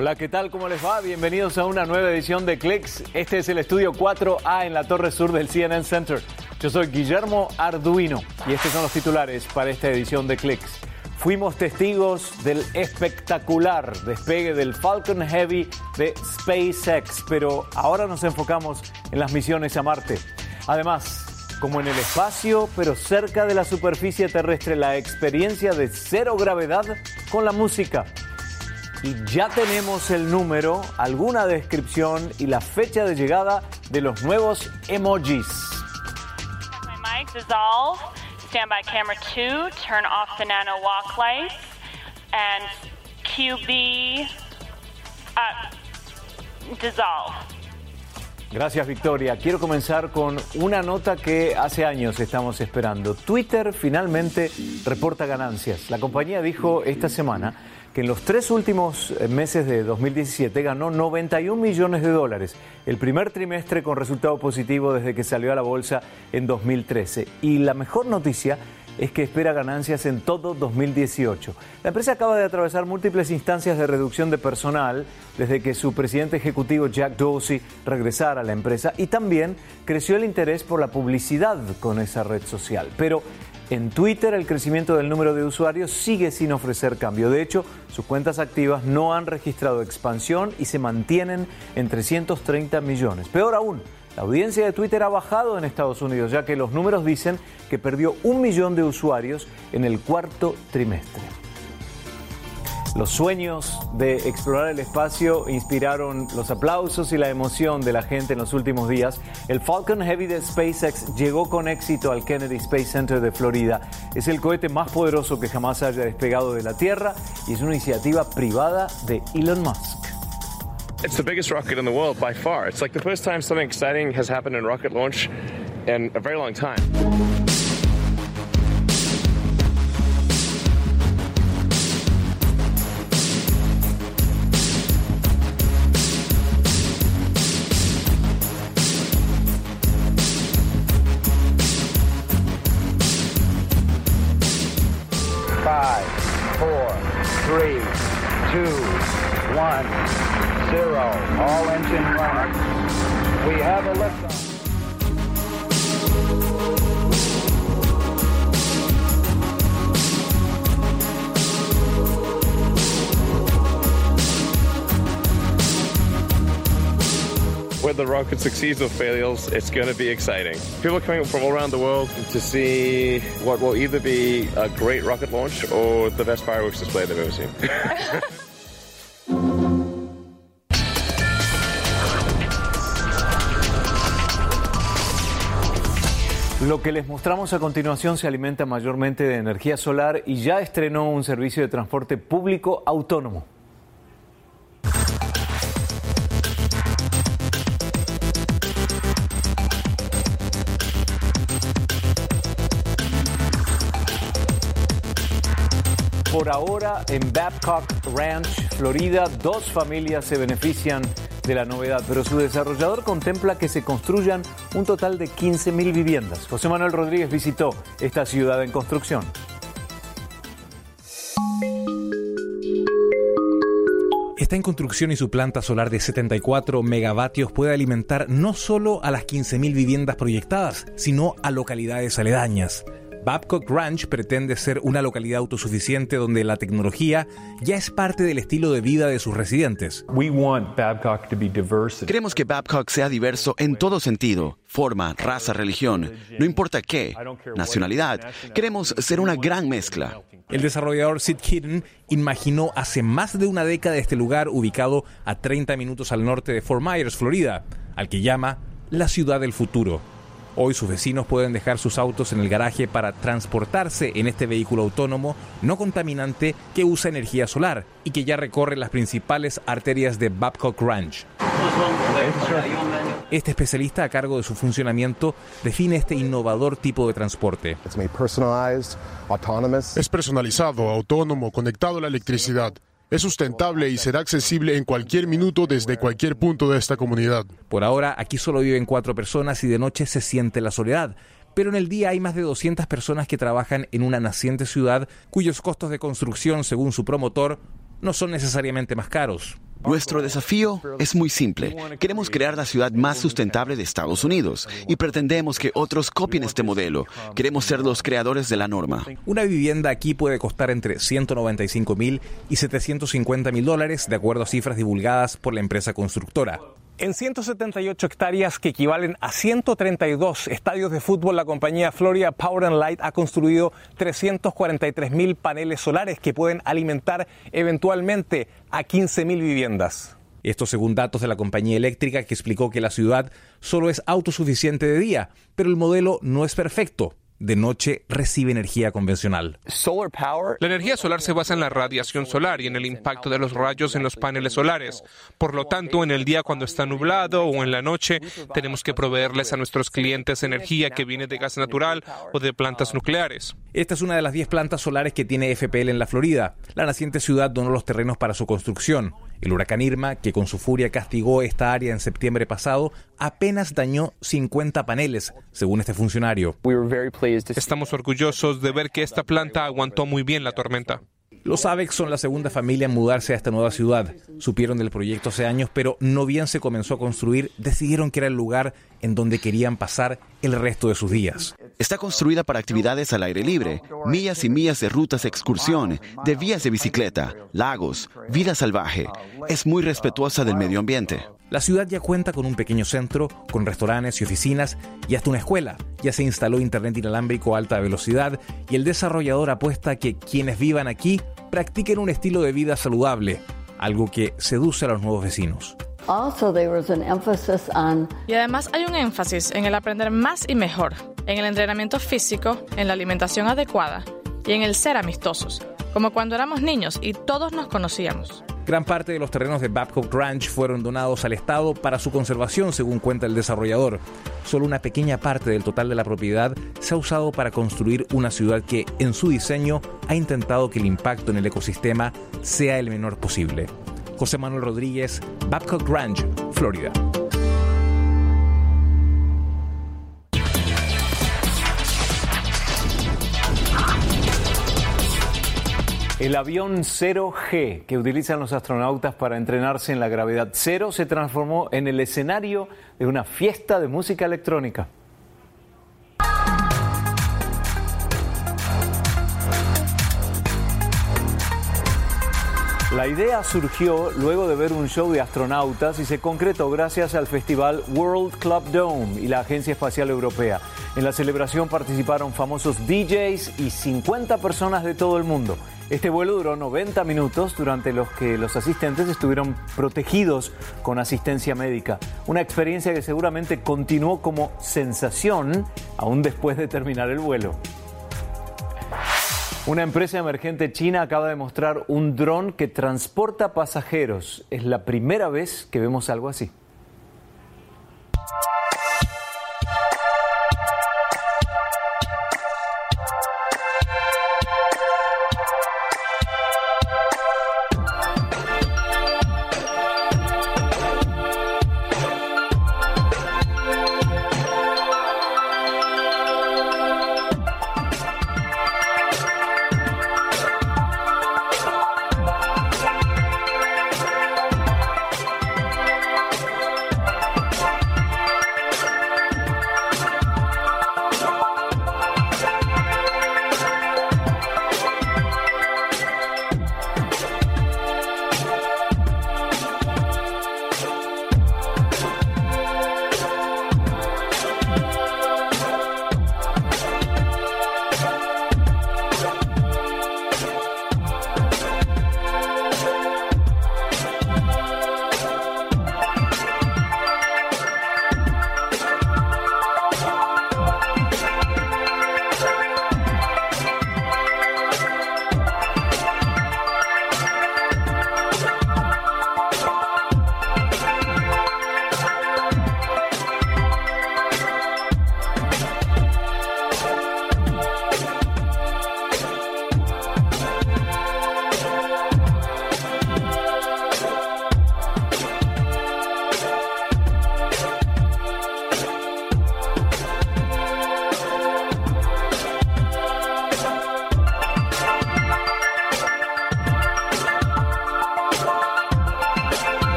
Hola, ¿qué tal? ¿Cómo les va? Bienvenidos a una nueva edición de Clicks. Este es el estudio 4A en la torre sur del CNN Center. Yo soy Guillermo Arduino y estos son los titulares para esta edición de Clicks. Fuimos testigos del espectacular despegue del Falcon Heavy de SpaceX, pero ahora nos enfocamos en las misiones a Marte. Además, como en el espacio, pero cerca de la superficie terrestre, la experiencia de cero gravedad con la música y ya tenemos el número, alguna descripción y la fecha de llegada de los nuevos emojis. My mic dissolve. Stand by camera two. Turn off the nano walk lights. And QB uh, dissolve. Gracias Victoria. Quiero comenzar con una nota que hace años estamos esperando. Twitter finalmente reporta ganancias. La compañía dijo esta semana que en los tres últimos eh, meses de 2017 ganó 91 millones de dólares, el primer trimestre con resultado positivo desde que salió a la bolsa en 2013. Y la mejor noticia es que espera ganancias en todo 2018. La empresa acaba de atravesar múltiples instancias de reducción de personal desde que su presidente ejecutivo Jack Dorsey regresara a la empresa y también creció el interés por la publicidad con esa red social. Pero en Twitter el crecimiento del número de usuarios sigue sin ofrecer cambio. De hecho, sus cuentas activas no han registrado expansión y se mantienen en 330 millones. Peor aún, la audiencia de Twitter ha bajado en Estados Unidos, ya que los números dicen que perdió un millón de usuarios en el cuarto trimestre. Los sueños de explorar el espacio inspiraron los aplausos y la emoción de la gente en los últimos días. El Falcon Heavy de SpaceX llegó con éxito al Kennedy Space Center de Florida. Es el cohete más poderoso que jamás haya despegado de la Tierra y es una iniciativa privada de Elon Musk. It's the biggest rocket in the world by far. It's like the first time something exciting has happened in rocket launch in a very long time. All engine running. We have a liftoff. Whether the rocket succeeds or fails, it's going to be exciting. People are coming from all around the world to see what will either be a great rocket launch or the best fireworks display they've ever seen. Lo que les mostramos a continuación se alimenta mayormente de energía solar y ya estrenó un servicio de transporte público autónomo. Por ahora, en Babcock Ranch, Florida, dos familias se benefician de la novedad, pero su desarrollador contempla que se construyan un total de 15.000 viviendas. José Manuel Rodríguez visitó esta ciudad en construcción. Está en construcción y su planta solar de 74 megavatios puede alimentar no solo a las 15.000 viviendas proyectadas, sino a localidades aledañas. Babcock Ranch pretende ser una localidad autosuficiente donde la tecnología ya es parte del estilo de vida de sus residentes. Queremos que Babcock sea diverso en todo sentido, forma, raza, religión, no importa qué, nacionalidad. Queremos ser una gran mezcla. El desarrollador Sid Kitten imaginó hace más de una década este lugar ubicado a 30 minutos al norte de Fort Myers, Florida, al que llama la ciudad del futuro. Hoy sus vecinos pueden dejar sus autos en el garaje para transportarse en este vehículo autónomo no contaminante que usa energía solar y que ya recorre las principales arterias de Babcock Ranch. Este especialista a cargo de su funcionamiento define este innovador tipo de transporte. Es personalizado, autónomo, conectado a la electricidad. Es sustentable y será accesible en cualquier minuto desde cualquier punto de esta comunidad. Por ahora, aquí solo viven cuatro personas y de noche se siente la soledad. Pero en el día hay más de 200 personas que trabajan en una naciente ciudad cuyos costos de construcción, según su promotor, no son necesariamente más caros. Nuestro desafío es muy simple. Queremos crear la ciudad más sustentable de Estados Unidos y pretendemos que otros copien este modelo. Queremos ser los creadores de la norma. Una vivienda aquí puede costar entre 195 mil y 750 mil dólares, de acuerdo a cifras divulgadas por la empresa constructora. En 178 hectáreas que equivalen a 132 estadios de fútbol, la compañía Florida Power and Light ha construido 343 mil paneles solares que pueden alimentar eventualmente a 15 mil viviendas. Esto según datos de la compañía eléctrica que explicó que la ciudad solo es autosuficiente de día, pero el modelo no es perfecto de noche recibe energía convencional. La energía solar se basa en la radiación solar y en el impacto de los rayos en los paneles solares. Por lo tanto, en el día cuando está nublado o en la noche, tenemos que proveerles a nuestros clientes energía que viene de gas natural o de plantas nucleares. Esta es una de las 10 plantas solares que tiene FPL en la Florida. La naciente ciudad donó los terrenos para su construcción. El huracán Irma, que con su furia castigó esta área en septiembre pasado, apenas dañó 50 paneles, según este funcionario. Estamos orgullosos de ver que esta planta aguantó muy bien la tormenta. Los Avex son la segunda familia en mudarse a esta nueva ciudad. Supieron del proyecto hace años, pero no bien se comenzó a construir, decidieron que era el lugar en donde querían pasar el resto de sus días. Está construida para actividades al aire libre, millas y millas de rutas de excursión, de vías de bicicleta, lagos, vida salvaje. Es muy respetuosa del medio ambiente. La ciudad ya cuenta con un pequeño centro, con restaurantes y oficinas y hasta una escuela. Ya se instaló internet inalámbrico a alta velocidad y el desarrollador apuesta a que quienes vivan aquí practiquen un estilo de vida saludable, algo que seduce a los nuevos vecinos. Y además hay un énfasis en el aprender más y mejor, en el entrenamiento físico, en la alimentación adecuada y en el ser amistosos, como cuando éramos niños y todos nos conocíamos. Gran parte de los terrenos de Babcock Ranch fueron donados al Estado para su conservación, según cuenta el desarrollador. Solo una pequeña parte del total de la propiedad se ha usado para construir una ciudad que, en su diseño, ha intentado que el impacto en el ecosistema sea el menor posible. José Manuel Rodríguez, Babcock Ranch, Florida. El avión 0G que utilizan los astronautas para entrenarse en la gravedad cero se transformó en el escenario de una fiesta de música electrónica. La idea surgió luego de ver un show de astronautas y se concretó gracias al festival World Club Dome y la Agencia Espacial Europea. En la celebración participaron famosos DJs y 50 personas de todo el mundo. Este vuelo duró 90 minutos durante los que los asistentes estuvieron protegidos con asistencia médica. Una experiencia que seguramente continuó como sensación aún después de terminar el vuelo. Una empresa emergente china acaba de mostrar un dron que transporta pasajeros. Es la primera vez que vemos algo así.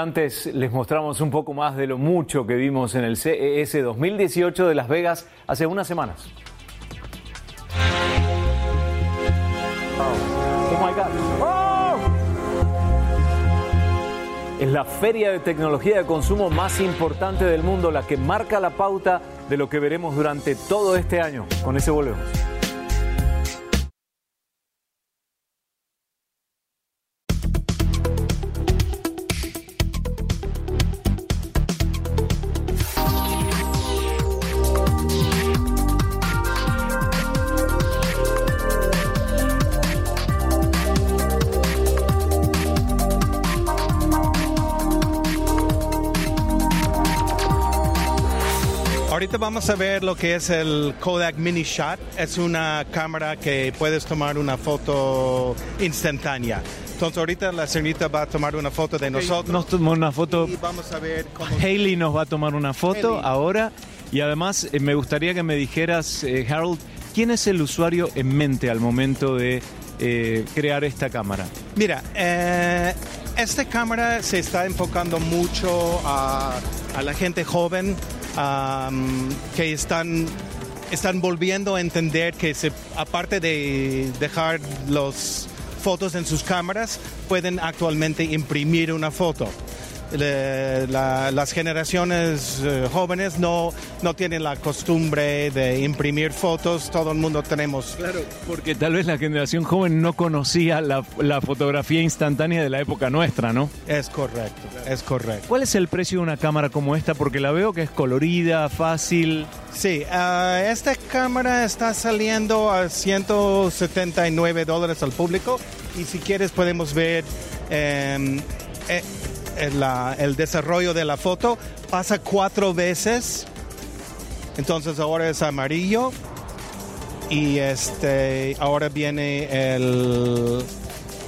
Instantes les mostramos un poco más de lo mucho que vimos en el CES 2018 de Las Vegas hace unas semanas. Oh my God. Oh. Es la feria de tecnología de consumo más importante del mundo, la que marca la pauta de lo que veremos durante todo este año. Con ese volvemos. Ahorita vamos a ver lo que es el Kodak Mini Shot. Es una cámara que puedes tomar una foto instantánea. Entonces ahorita la señorita va a tomar una foto de nosotros. Nos tomó una foto. Y vamos a ver cómo... Hailey nos va a tomar una foto Hailey. ahora. Y además eh, me gustaría que me dijeras, eh, Harold, ¿quién es el usuario en mente al momento de eh, crear esta cámara? Mira, eh, esta cámara se está enfocando mucho a, a la gente joven am, que están, están volviendo a entender que se, aparte de dejar las fotos en sus cámaras, pueden actualmente imprimir una foto. La- las generaciones eh, jóvenes no, no tienen la costumbre de imprimir fotos, todo el mundo tenemos Claro, porque tal vez la generación joven no conocía la, la fotografía instantánea de la época nuestra, ¿no? Es correcto, es correcto. ¿Cuál es el precio de una cámara como esta? Porque la veo que es colorida, fácil. Sí, ah, esta cámara está saliendo a 179 dólares al público y si quieres podemos ver em, eh, el desarrollo de la foto. Pasa cuatro veces, entonces ahora es amarillo y este ahora viene el,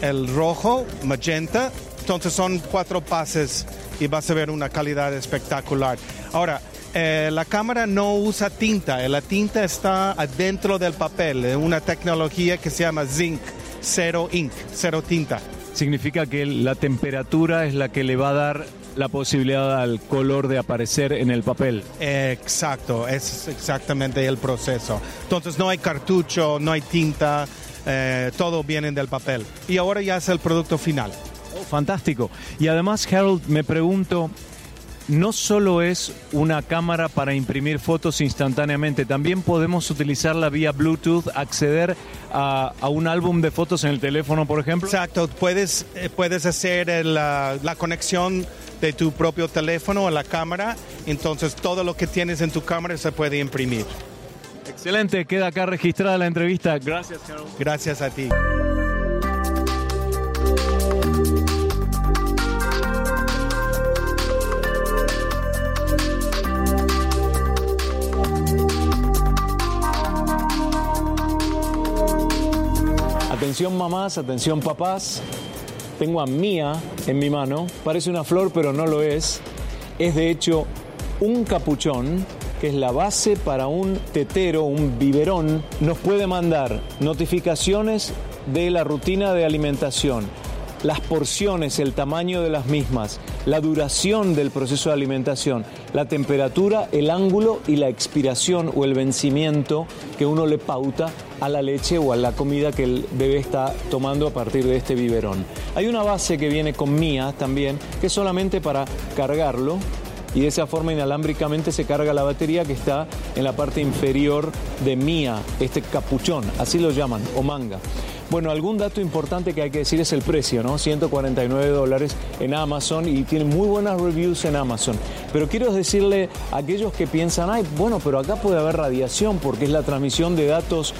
el rojo, magenta. Entonces son cuatro pases y vas a ver una calidad espectacular. Ahora, eh, la cámara no usa tinta, la tinta está adentro del papel, una tecnología que se llama zinc, cero ink, cero tinta. Significa que la temperatura es la que le va a dar la posibilidad al color de aparecer en el papel. Exacto, es exactamente el proceso. Entonces no hay cartucho, no hay tinta, eh, todo viene del papel. Y ahora ya es el producto final. Oh, fantástico. Y además, Harold, me pregunto, no solo es una cámara para imprimir fotos instantáneamente, también podemos utilizarla vía Bluetooth, acceder a, a un álbum de fotos en el teléfono, por ejemplo. Exacto, puedes, eh, puedes hacer el, la, la conexión de tu propio teléfono a la cámara, entonces todo lo que tienes en tu cámara se puede imprimir. Excelente, queda acá registrada la entrevista. Gracias, Harold. Gracias a ti. Atención mamás, atención papás. Tengo a Mía en mi mano. Parece una flor, pero no lo es. Es de hecho un capuchón que es la base para un tetero, un biberón. Nos puede mandar notificaciones de la rutina de alimentación, las porciones, el tamaño de las mismas, la duración del proceso de alimentación, la temperatura, el ángulo y la expiración o el vencimiento que uno le pauta a la leche o a la comida que el bebé está tomando a partir de este biberón. Hay una base que viene con Mía también, que es solamente para cargarlo y de esa forma inalámbricamente se carga la batería que está en la parte inferior de Mía, este capuchón, así lo llaman, o manga. Bueno, algún dato importante que hay que decir es el precio, ¿no? 149 dólares en Amazon y tiene muy buenas reviews en Amazon. Pero quiero decirle a aquellos que piensan, ay, bueno, pero acá puede haber radiación porque es la transmisión de datos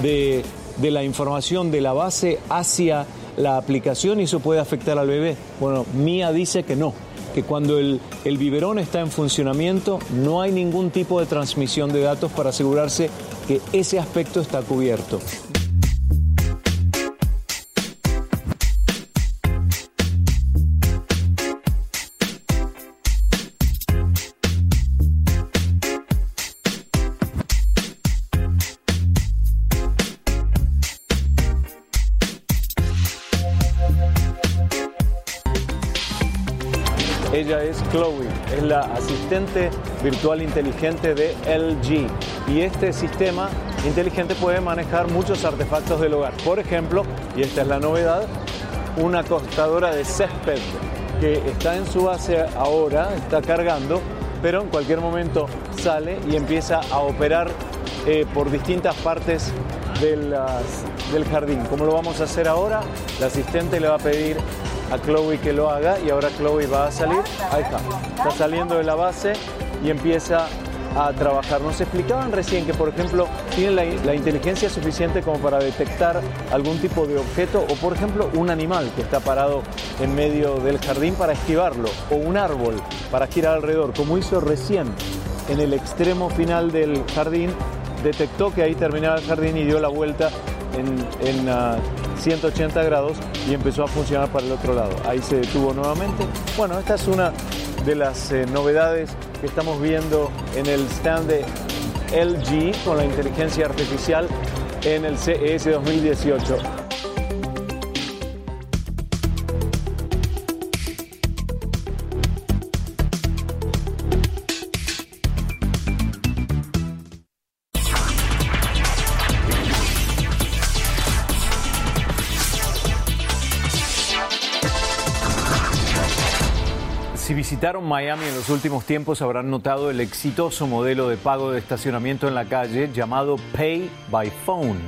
de, de la información de la base hacia la aplicación y eso puede afectar al bebé. Bueno, Mía dice que no, que cuando el, el biberón está en funcionamiento no hay ningún tipo de transmisión de datos para asegurarse que ese aspecto está cubierto. Ella es Chloe, es la asistente virtual inteligente de LG. Y este sistema inteligente puede manejar muchos artefactos del hogar. Por ejemplo, y esta es la novedad, una costadora de césped que está en su base ahora, está cargando, pero en cualquier momento sale y empieza a operar eh, por distintas partes del jardín. ¿Cómo lo vamos a hacer ahora? La asistente le va a pedir a Chloe que lo haga y ahora Chloe va a salir. Ahí está. Está saliendo de la base y empieza a trabajar. Nos explicaban recién que, por ejemplo, tiene la, inteligencia suficiente como para detectar algún tipo de objeto o, por ejemplo, un animal que está parado en medio del jardín para esquivarlo o un árbol para girar alrededor, como hizo recién en el extremo final del jardín. Detectó que ahí terminaba el jardín y dio la vuelta en, en, ah, 180 grados y empezó a funcionar para el otro lado. Ahí se detuvo nuevamente. Bueno, esta es una de las eh, novedades que estamos viendo en el stand de LG con la inteligencia artificial en el CES 2018. Visitaron Miami en los últimos tiempos habrán notado el exitoso modelo de pago de estacionamiento en la calle llamado Pay by Phone.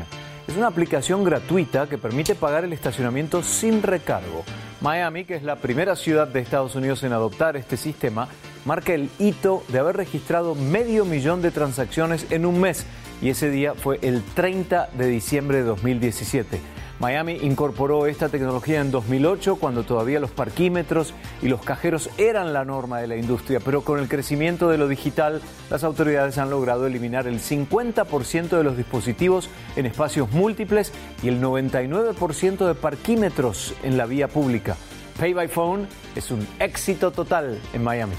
Es una aplicación gratuita que permite pagar el estacionamiento sin recargo. Miami, que es la primera ciudad de Estados Unidos en adoptar este sistema, marca el hito de haber registrado medio millón de transacciones en un mes y ese día fue el 30 de diciembre de 2017. Miami incorporó esta tecnología en 2008 cuando todavía los parquímetros y los cajeros eran la norma de la industria, pero con el crecimiento de lo digital, las autoridades han logrado eliminar el 50% de los dispositivos en espacios múltiples y el 99% de parquímetros en la vía pública. Pay by Phone es un éxito total en Miami.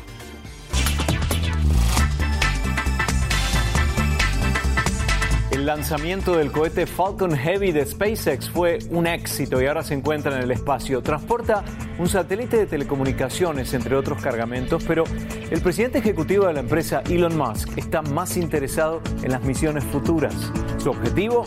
El lanzamiento del cohete Falcon Heavy de SpaceX fue un éxito y ahora se encuentra en el espacio. Transporta un satélite de telecomunicaciones, entre otros cargamentos, pero el presidente ejecutivo de la empresa, Elon Musk, está más interesado en las misiones futuras. Su objetivo,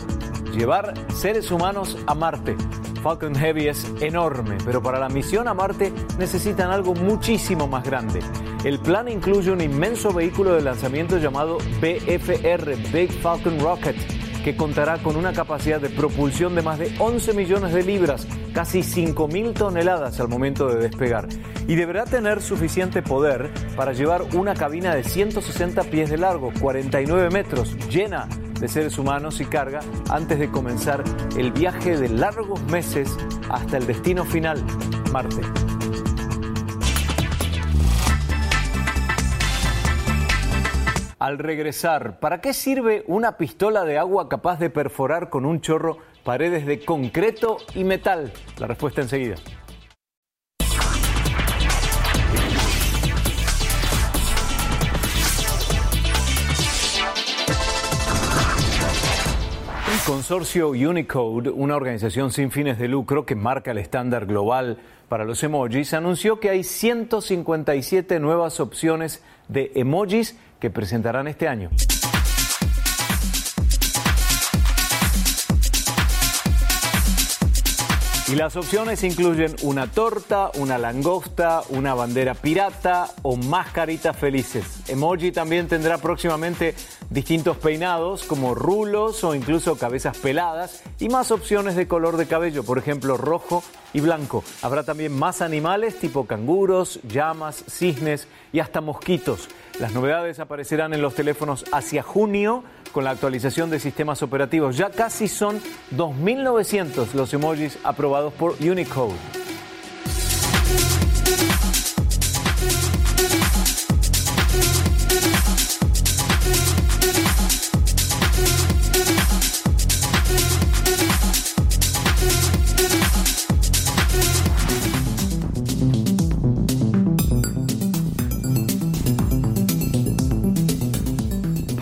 llevar seres humanos a Marte. Falcon Heavy es enorme, pero para la misión a Marte necesitan algo muchísimo más grande. El plan incluye un inmenso vehículo de lanzamiento llamado BFR, Big Falcon Rocket, que contará con una capacidad de propulsión de más de 11 millones de libras, casi 5 mil toneladas al momento de despegar. Y deberá tener suficiente poder para llevar una cabina de 160 pies de largo, 49 metros, llena de seres humanos y carga antes de comenzar el viaje de largos meses hasta el destino final, Marte. Al regresar, ¿para qué sirve una pistola de agua capaz de perforar con un chorro paredes de concreto y metal? La respuesta enseguida. El consorcio Unicode, una organización sin fines de lucro que marca el estándar global para los emojis, anunció que hay 157 nuevas opciones de emojis que presentarán este año. Y las opciones incluyen una torta, una langosta, una bandera pirata o más caritas felices. Emoji también tendrá próximamente distintos peinados como rulos o incluso cabezas peladas y más opciones de color de cabello, por ejemplo rojo y blanco. Habrá también más animales tipo canguros, llamas, cisnes y hasta mosquitos. Las novedades aparecerán en los teléfonos hacia junio con la actualización de sistemas operativos. Ya casi son 2.900 los emojis aprobados por Unicode.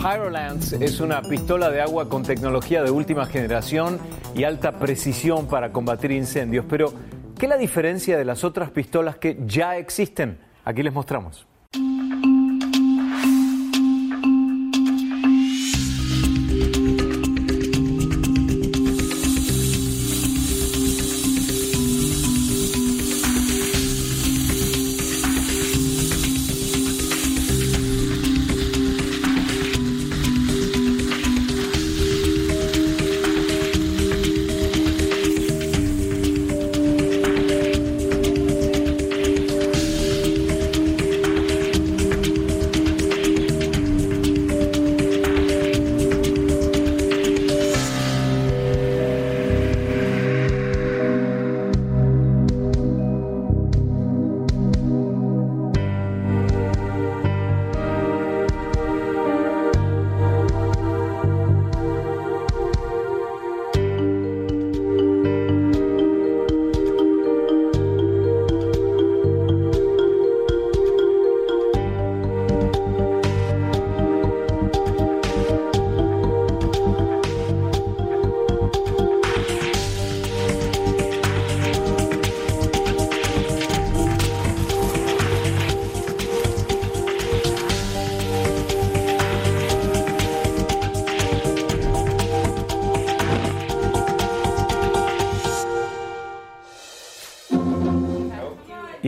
Pyrolance es una pistola de agua con tecnología de última generación y alta precisión para combatir incendios. Pero, ¿qué la diferencia de las otras pistolas que ya existen? Aquí les mostramos.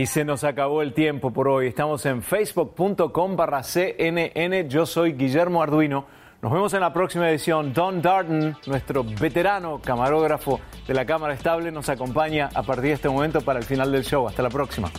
Y se nos acabó el tiempo por hoy. Estamos en facebook.com barra CNN. Yo soy Guillermo Arduino. Nos vemos en la próxima edición. Don Darden, nuestro veterano camarógrafo de la cámara estable, nos acompaña a partir de este momento para el final del show. Hasta la próxima.